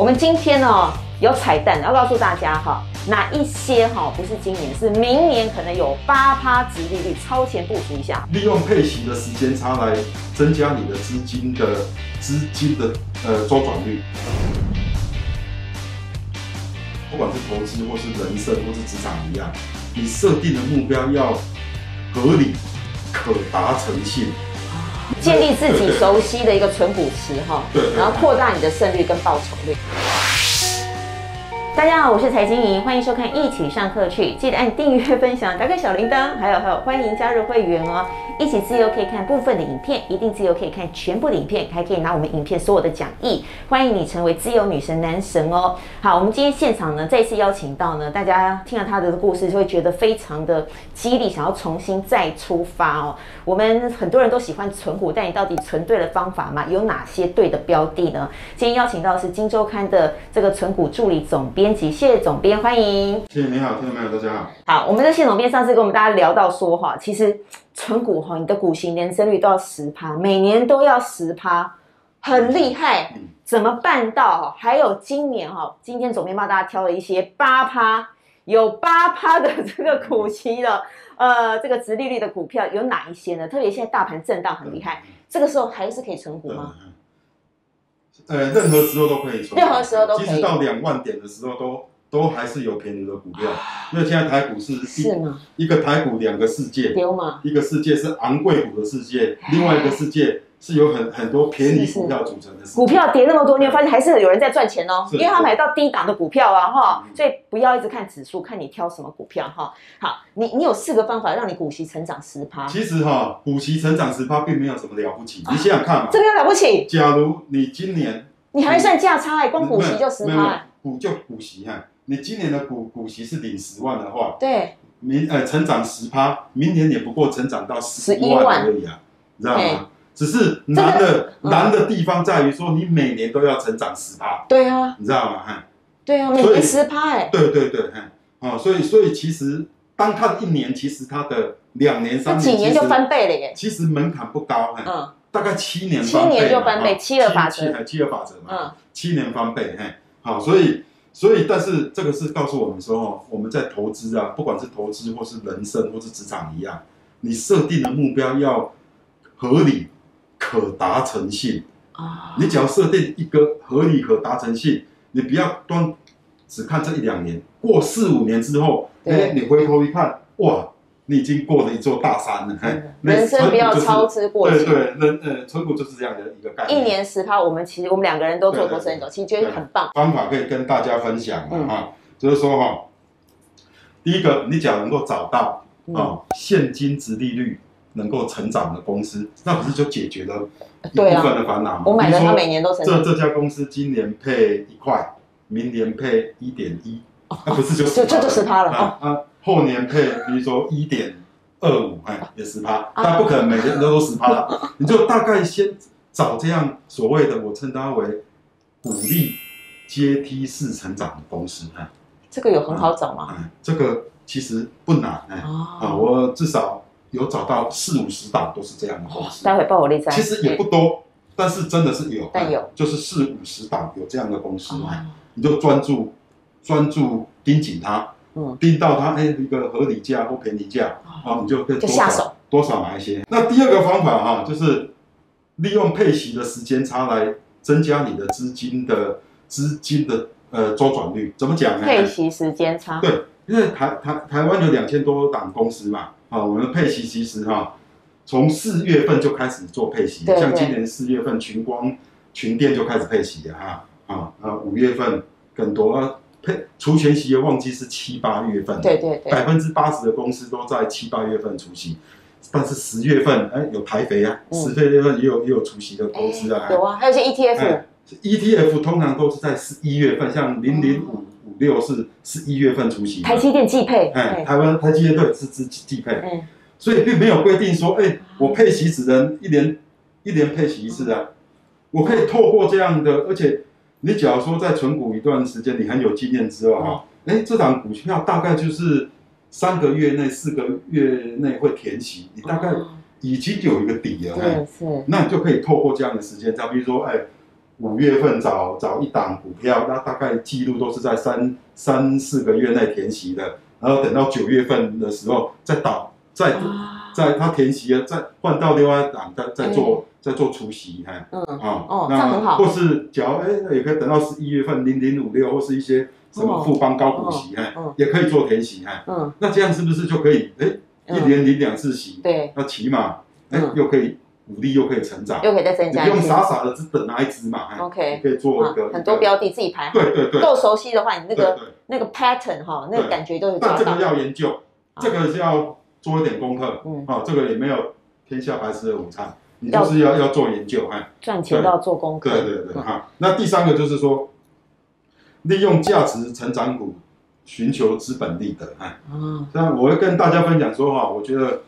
我们今天哦有彩蛋，要告诉大家哈，哪一些哈不是今年，是明年可能有八趴殖利率，超前部署一下，利用配息的时间差来增加你的资金的资金的呃周转率。不管是投资或是人生或是职场一样，你设定的目标要合理、可达成性。建立自己熟悉的一个存股池哈，然后扩大你的胜率跟报酬率。大家好，我是财经莹，欢迎收看《一起上课去》，记得按订阅、分享、打开小铃铛，还有还有，欢迎加入会员哦！一起自由可以看部分的影片，一定自由可以看全部的影片，还可以拿我们影片所有的讲义。欢迎你成为自由女神男神哦！好，我们今天现场呢，再次邀请到呢，大家听了他的故事，就会觉得非常的激励，想要重新再出发哦。我们很多人都喜欢存股，但你到底存对了方法吗？有哪些对的标的呢？今天邀请到是《金周刊》的这个存股助理总编。编辑谢总编，欢迎。谢谢你好，听众朋友大家好。好，我们的谢总编上次跟我们大家聊到说哈，其实存股哈，你的股息年增率都要十趴，每年都要十趴，很厉害。怎么办到？还有今年哈，今天总编帮大家挑了一些八趴，有八趴的这个股息的，呃，这个殖利率的股票有哪一些呢？特别现在大盘震荡很厉害，这个时候还是可以存股吗？呃，任何时候都可以存，任何时候都可以，即使到两万点的时候都都还是有便宜的股票，因为现在台股是一是吗？一个台股两个世界，一个世界是昂贵股的世界，另外一个世界。是有很很多便宜股票组成的，股票跌那么多，你会发现还是有人在赚钱哦，因为他买到低档的股票啊，哈，所以不要一直看指数，看你挑什么股票哈。好，你你有四个方法让你股息成长十趴。其实哈，股息成长十趴并没有什么了不起，你想想看嘛，这个有了不起。假如你今年你还算价差哎，光股息就十趴，股就股息哈，你今年的股股息是领十万的话，对，明呃成长十趴，明年也不过成长到十一万而已啊，你知道吗？只是难的难的地方在于说，你每年都要成长十趴。对啊，你知道吗？哈，对啊，每年十趴哎。对对对，哈，啊，所以所以其实，当他一年，其实他的两年三年，几年就翻倍了耶。其实门槛不高，嗯，大概七年，七年就翻倍，七二法则，七二法则嘛，嗯，七年翻倍，嘿，好，所以所以，但是这个是告诉我们说，哦，我们在投资啊，不管是投资或是人生或是职场一样，你设定的目标要合理。可达成性啊！你只要设定一个合理可达成性，你不要光只看这一两年，过四五年之后，哎，你回头一看，哇，你已经过了一座大山了。人生不要操之过急。对对，人呃，存股就是这样的一个概念。一年十趴，我们其实我们两个人都做投资人走，其实觉得很棒。方法可以跟大家分享了哈，就是说哈，第一个，你只要能够找到啊，现金值利率。能够成长的公司，那不是就解决了一部分的烦恼吗？啊、我买的，它每年都成长。这这家公司今年配一块，明年配一点一，那不是就就就十趴了啊，啊？后年配，比如说一点二五，哎，也十趴，但不可能每年都都十趴了。你就大概先找这样所谓的，我称它为鼓励阶梯式成长的公司，哎，这个有很好找吗？哎、嗯，这个其实不难，哎，啊，我至少。有找到四五十档都是这样的公司，待会报我例子。其实也不多，但是真的是有，但有就是四五十档有这样的公司，你就专注专注盯紧它，嗯，盯到它哎一个合理价或便宜价，好，你就可以多少多少买一些。那第二个方法哈，就是利用配息的时间差来增加你的资金的资金的呃周转率。怎么讲呢？配息时间差，对，因为台台台湾有两千多档公司嘛。啊，我们的配息其实哈，从四月份就开始做配息，像今年四月份群光、群电就开始配息了哈，啊啊，五月份更多配除权息的旺季是七八月份，对对对，百分之八十的公司都在七八月份除息，但是十月份哎有台肥啊，十月份也有也有除息的公司啊，有啊，还有一些 ETF，ETF 通常都是在十一月份，像零零五。六是是一月份出息，台积电季配，哎，台湾台积电对是是季配，嗯，所以并没有规定说，哎，我配息只能一年一年配息一次啊，我可以透过这样的，而且你假如说在存股一段时间，你很有经验之后哈，哎，这档股票大概就是三个月内、四个月内会填息，你大概已经有一个底了，哎，是，那你就可以透过这样的时间，再比如说，哎。五月份找找一档股票，那大概记录都是在三三四个月内填息的，然后等到九月份的时候再倒，再再他填息了，再换到另外一档再再做再做除息，哎，嗯，啊，哦，那很好，或是假如哎，也可以等到十一月份零零五六或是一些什么富邦高股息，哎，也可以做填息，哎，嗯，那这样是不是就可以哎一年领两次息？对，那起码哎又可以。股利又可以成长，又可以再增加，不用傻傻的只等哪一支嘛？OK，你可以做一个很多标的自己排好，对对对，够熟悉的话，你那个那个 pattern 哈，那个感觉都有。但这个要研究，这个是要做一点功课，嗯，好，这个也没有天下白吃的午餐，你就是要要做研究，哎，赚钱都要做功课，对对对，哈。那第三个就是说，利用价值成长股寻求资本利得，哎，嗯，这样我会跟大家分享说哈，我觉得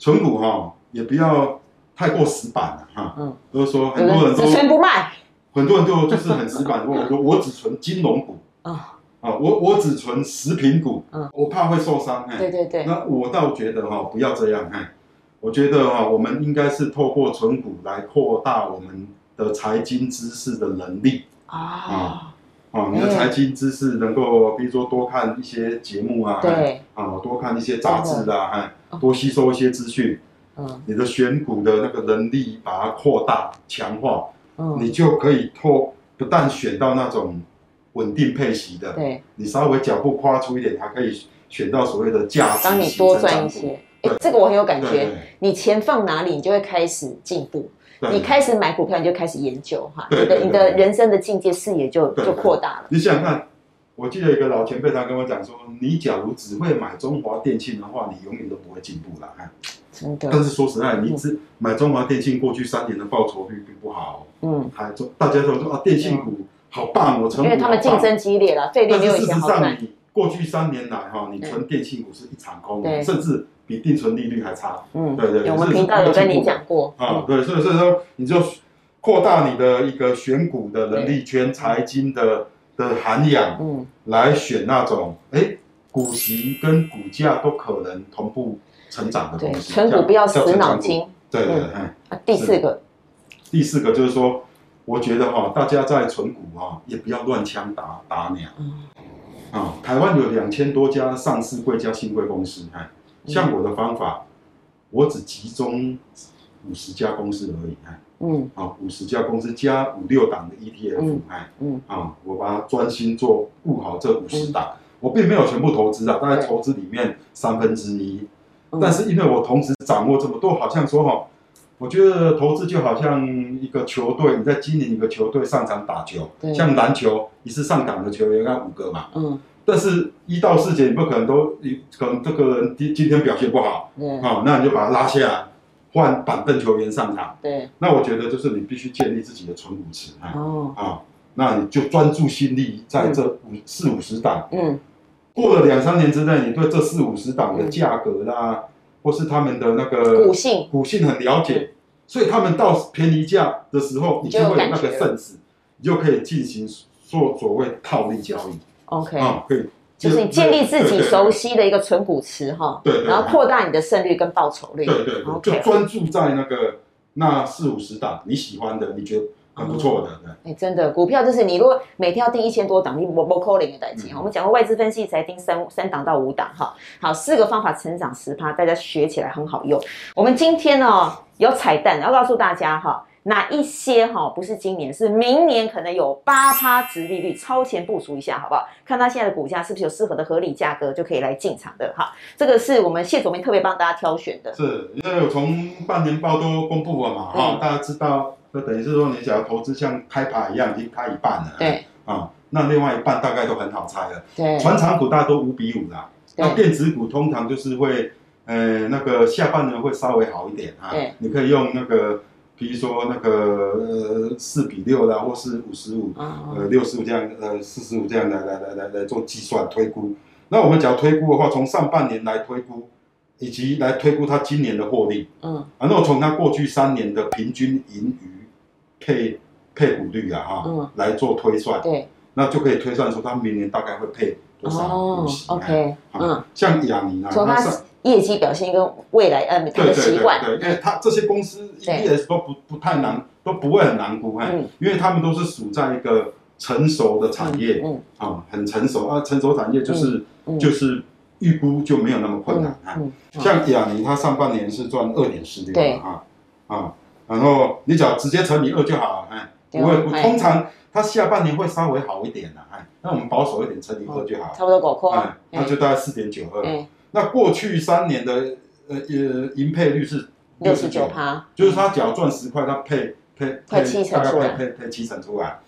存股哈也不要。太过死板了哈，嗯，就是说很多人都只存不卖，很多人就就是很死板，我我我只存金融股。啊，啊，我我只存食品股，嗯，我怕会受伤，对对对，那我倒觉得哈，不要这样，哎，我觉得哈，我们应该是透过存股来扩大我们的财经知识的能力。啊，啊，你的财经知识能够，比如说多看一些节目啊，对，啊，多看一些杂志啊，哎，多吸收一些资讯。嗯，你的选股的那个能力把它扩大强化，嗯，你就可以透不但选到那种稳定配息的，对，你稍微脚步跨出一点，还可以选到所谓的价值型。当你多赚一些，哎，这个我很有感觉。你钱放哪里，你就会开始进步。你开始买股票，你就开始研究哈，你的你的人生的境界视野就就扩大了。你想想看，我记得有一个老前辈他跟我讲说，你假如只会买中华电信的话，你永远都不会进步了。真的，但是说实在，你只买中华电信，过去三年的报酬率并不好。嗯，还中大家都说啊，电信股好棒哦，成因为他们竞争激烈了，费率没有以前好赚。但是事实上，你过去三年来哈，你存电信股是一场空，甚至比定存利率还差。嗯，对对，我们频道有跟你讲过。啊，对，所以所以说，你就扩大你的一个选股的能力圈，财经的的涵养，嗯，来选那种哎，股息跟股价都可能同步。成长的东西，存股不要死脑筋。对对对。啊，第四个，第四个就是说，我觉得哈，大家在存股哦，也不要乱枪打打鸟。嗯。啊，台湾有两千多家上市贵加新贵公司，哎，像我的方法，我只集中五十家公司而已，哎，嗯，啊，五十家公司加五六档的 ETF，哎，嗯，啊，我把它专心做顾好这五十档，我并没有全部投资啊，大概投资里面三分之一。但是因为我同时掌握这么多，好像说哈，我觉得投资就好像一个球队，你在经营一个球队上场打球，像篮球，你是上场的球员要五个嘛，嗯，但是一到四节你不可能都，你可能这个人今今天表现不好，对，好，那你就把他拉下来，换板凳球员上场，对，那我觉得就是你必须建立自己的存股池，哦，啊，那你就专注心力在这五、嗯、四五十档，嗯。过了两三年之内，你对这四五十档的价格啦，嗯、或是他们的那个股性股性很了解，所以他们到便宜价的时候，你就会有那个 sense，你就可以进行做所谓套利交易。OK，啊、嗯，可以，就是你建立自己熟悉的一个存股池哈，对，然后扩大你的胜率跟报酬率。对对对，就专注在那个那四五十档你喜欢的，你觉得？很不错的，对。哎、欸，真的，股票就是你如果每天要定一千多档，你不不扣零的代金。嗯、我们讲过外资分析才定三三档到五档，哈。好，四个方法成长十趴，大家学起来很好用。我们今天呢、哦、有彩蛋，要告诉大家哈，哪一些哈不是今年，是明年可能有八趴殖利率，超前部署一下好不好？看他现在的股价是不是有适合的合理价格，就可以来进场的哈。这个是我们谢总编特别帮大家挑选的，是因为我从半年报都公布了嘛，哈、嗯，大家知道。就等于是说，你假如投资像开牌一样，已经开一半了。对。啊，那另外一半大概都很好猜了。对。船厂股大家都五比五啦。对。那电子股通常就是会，呃，那个下半年会稍微好一点啊。对。你可以用那个，比如说那个呃四比六啦，或是五十五，呃六十五这样，呃四十五这样来来来来来做计算推估。那我们只要推估的话，从上半年来推估。以及来推估它今年的获利，嗯，啊，那我从它过去三年的平均盈余配配股率啊，哈，嗯，来做推算，对，那就可以推算出它明年大概会配多少股息。OK，嗯，像亚尼啊，从它业绩表现跟未来呃它的习惯，对，因为它这些公司 EPS 都不不太难，都不会很难估，嗯，因为他们都是属在一个成熟的产业，嗯，啊，很成熟啊，成熟产业就是就是预估就没有那么困难啊。像亚尼，它上半年是赚二点四六啊啊，然后你只要直接乘以二就好了，哎，不会，通常。它下半年会稍微好一点的，哎，那我们保守一点，乘以二就好，差不多够快，哎，那就大概四点九二。那过去三年的呃呃盈配率是六十九趴，就是他只要赚十块，他配配配七成出来，配配七成出来，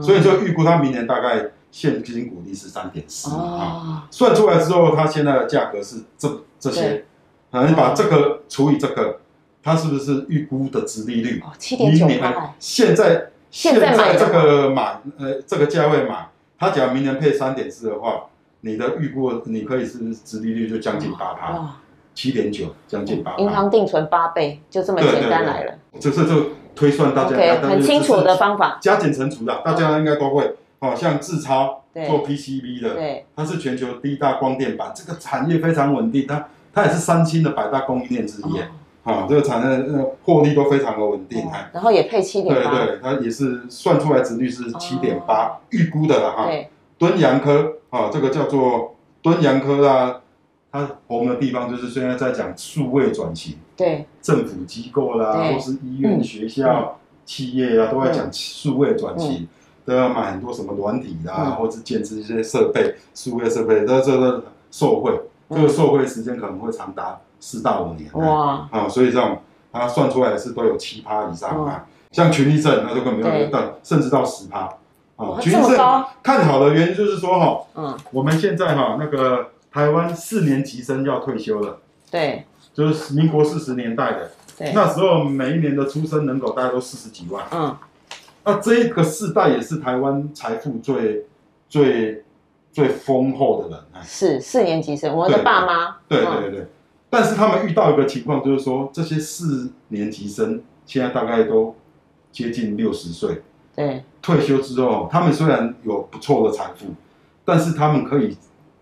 所以就预估他明年大概现金股利是三点四啊，算出来之后，它现在的价格是这这些，啊，你把这个除以这个，它是不是预估的值利率？七点九八，现在。现在这个买，呃，这个价位买，它假如明年配三点四的话，你的预估你可以是值利率就将近八趴，七点九，将近八。银行定存八倍，就这么简单来了。这是这推算，大家很清楚的方法，加减乘除的，大家应该都会。哦，像智超做 PCB 的，对，它是全球第一大光电板，这个产业非常稳定，它它也是三星的百大供应链之一。啊，这个产生呃获利都非常的稳定，然后也配七点八，对对，它也是算出来值率是七点八，预估的了哈。对，敦洋科啊，这个叫做敦洋科啊，它红的地方就是现在在讲数位转型，对，政府机构啦，或是医院、学校、企业啊，都在讲数位转型，都要买很多什么软体啦，或是建置一些设备，数位设备，那这个受惠，这个受惠时间可能会长达。四到五年哇。啊，所以这种他算出来是都有七趴以上啊，像群力证那就更没有到，甚至到十趴。啊。群力证看好的原因就是说哈，嗯，我们现在哈那个台湾四年级生要退休了，对，就是民国四十年代的，对，那时候每一年的出生人口大概都四十几万，嗯，那这个世代也是台湾财富最最最丰厚的人，是四年级生，我的爸妈，对对对。但是他们遇到一个情况，就是说这些四年级生现在大概都接近六十岁，对，退休之后，他们虽然有不错的财富，但是他们可以，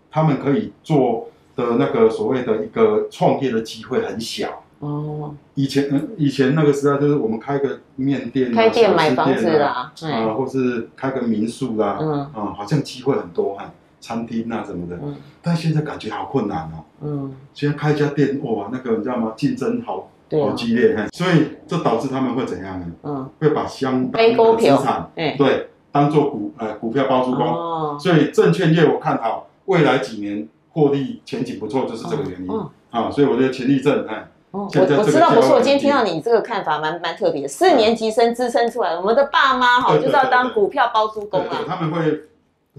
他们可以做的那个所谓的一个创业的机会很小哦。以前嗯，以前那个时代就是我们开个面店、开店买房子啦，啊，或是开个民宿啦，嗯啊，好像机会很多哈。餐厅啊什么的，嗯，但现在感觉好困难哦。嗯，现在开一家店，哇，那个你知道吗？竞争好，好激烈，所以这导致他们会怎样呢？嗯，会把相当的资产，对，当做股呃股票包租公。哦，所以证券业我看好未来几年获利前景不错，就是这个原因。啊，所以我觉得群力证，哎，我我知道不是。我今天听到你这个看法，蛮蛮特别。四年级生支撑出来，我们的爸妈哈就是要当股票包租公啊。他们会。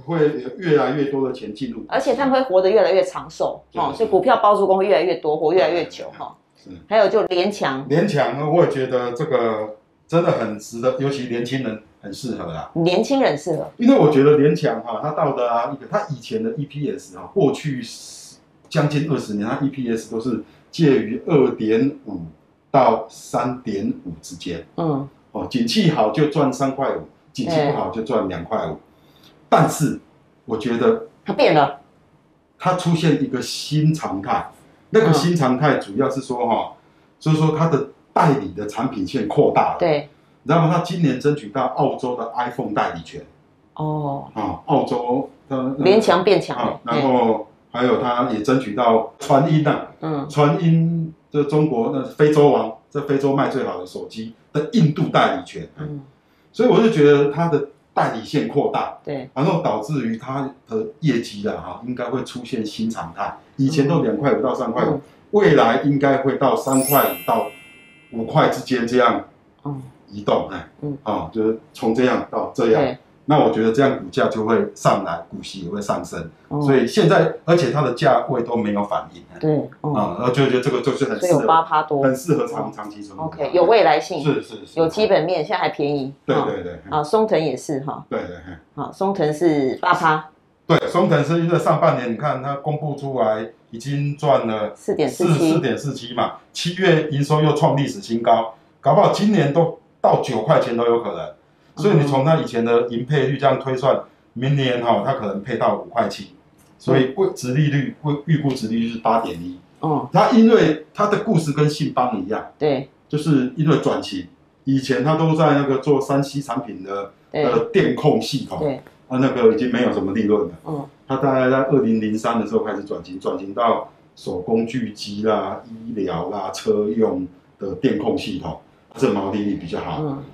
会有越来越多的钱进入，而且他们会活得越来越长寿哦，所以股票包租公会越来越多，活越来越久哈。是，还有就联强，联强呢，我也觉得这个真的很值得，尤其年轻人很适合啊。年轻人适合，因为我觉得联强哈，它到的啊，一个它以前的 EPS 啊，过去将近二十年，它 EPS 都是介于二点五到三点五之间。嗯，哦，景气好就赚三块五，景气不好就赚两块五。但是，我觉得它变了，它出现一个新常态。那个新常态主要是说哈，就是说它的代理的产品线扩大了。对，然后他今年争取到澳洲的 iPhone 代理权。哦，啊，澳洲的连强变强了。然后还有他也争取到传音呐，嗯，传音这中国那非洲王，在非洲卖最好的手机的印度代理权。嗯，所以我就觉得他的。代理线扩大，对，然后导致于它的业绩啊哈，应该会出现新常态。以前都两块五到三块五，未来应该会到三块五到五块之间这样移动，哎，嗯，啊，就是从这样到这样。那我觉得这样股价就会上来，股息也会上升，所以现在而且它的价位都没有反应，对，啊，然后就觉得这个就是很适合八趴多，很适合长长期存。OK，有未来性，是是是，有基本面，现在还便宜。对对对，啊，松藤也是哈，对对，好，松藤是八趴，对，松藤是因为上半年你看它公布出来已经赚了四点四四点四七嘛，七月营收又创历史新高，搞不好今年都到九块钱都有可能。所以你从他以前的盈配率这样推算，明年哈，他可能配到五块七，所以未值利率未预估值利率是八点一。哦，它因为它的故事跟信邦一样，对，就是因为转型，以前它都在那个做三 C 产品的呃电控系统，对，啊那个已经没有什么利润了。嗯，它大概在二零零三的时候开始转型，转型到手工具机啦、医疗啦、车用的电控系统，这毛利率比较好。嗯，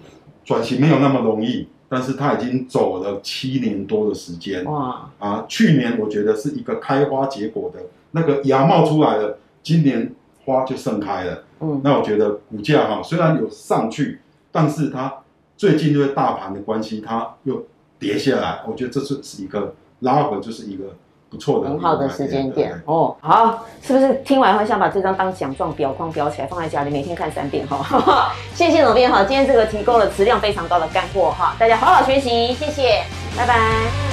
转型没有那么容易，但是它已经走了七年多的时间。哇，啊，去年我觉得是一个开花结果的。那个芽冒出来了，今年花就盛开了。嗯，那我觉得股价哈虽然有上去，但是它最近因为大盘的关系，它又跌下来。我觉得这是是一个拉回，就是一个不错的很好的时间点哦。好，是不是听完后想把这张当奖状表框裱起来，放在家里每天看三遍哈？谢谢总编哈，今天这个提供了质量非常高的干货哈，大家好好学习，谢谢，拜拜。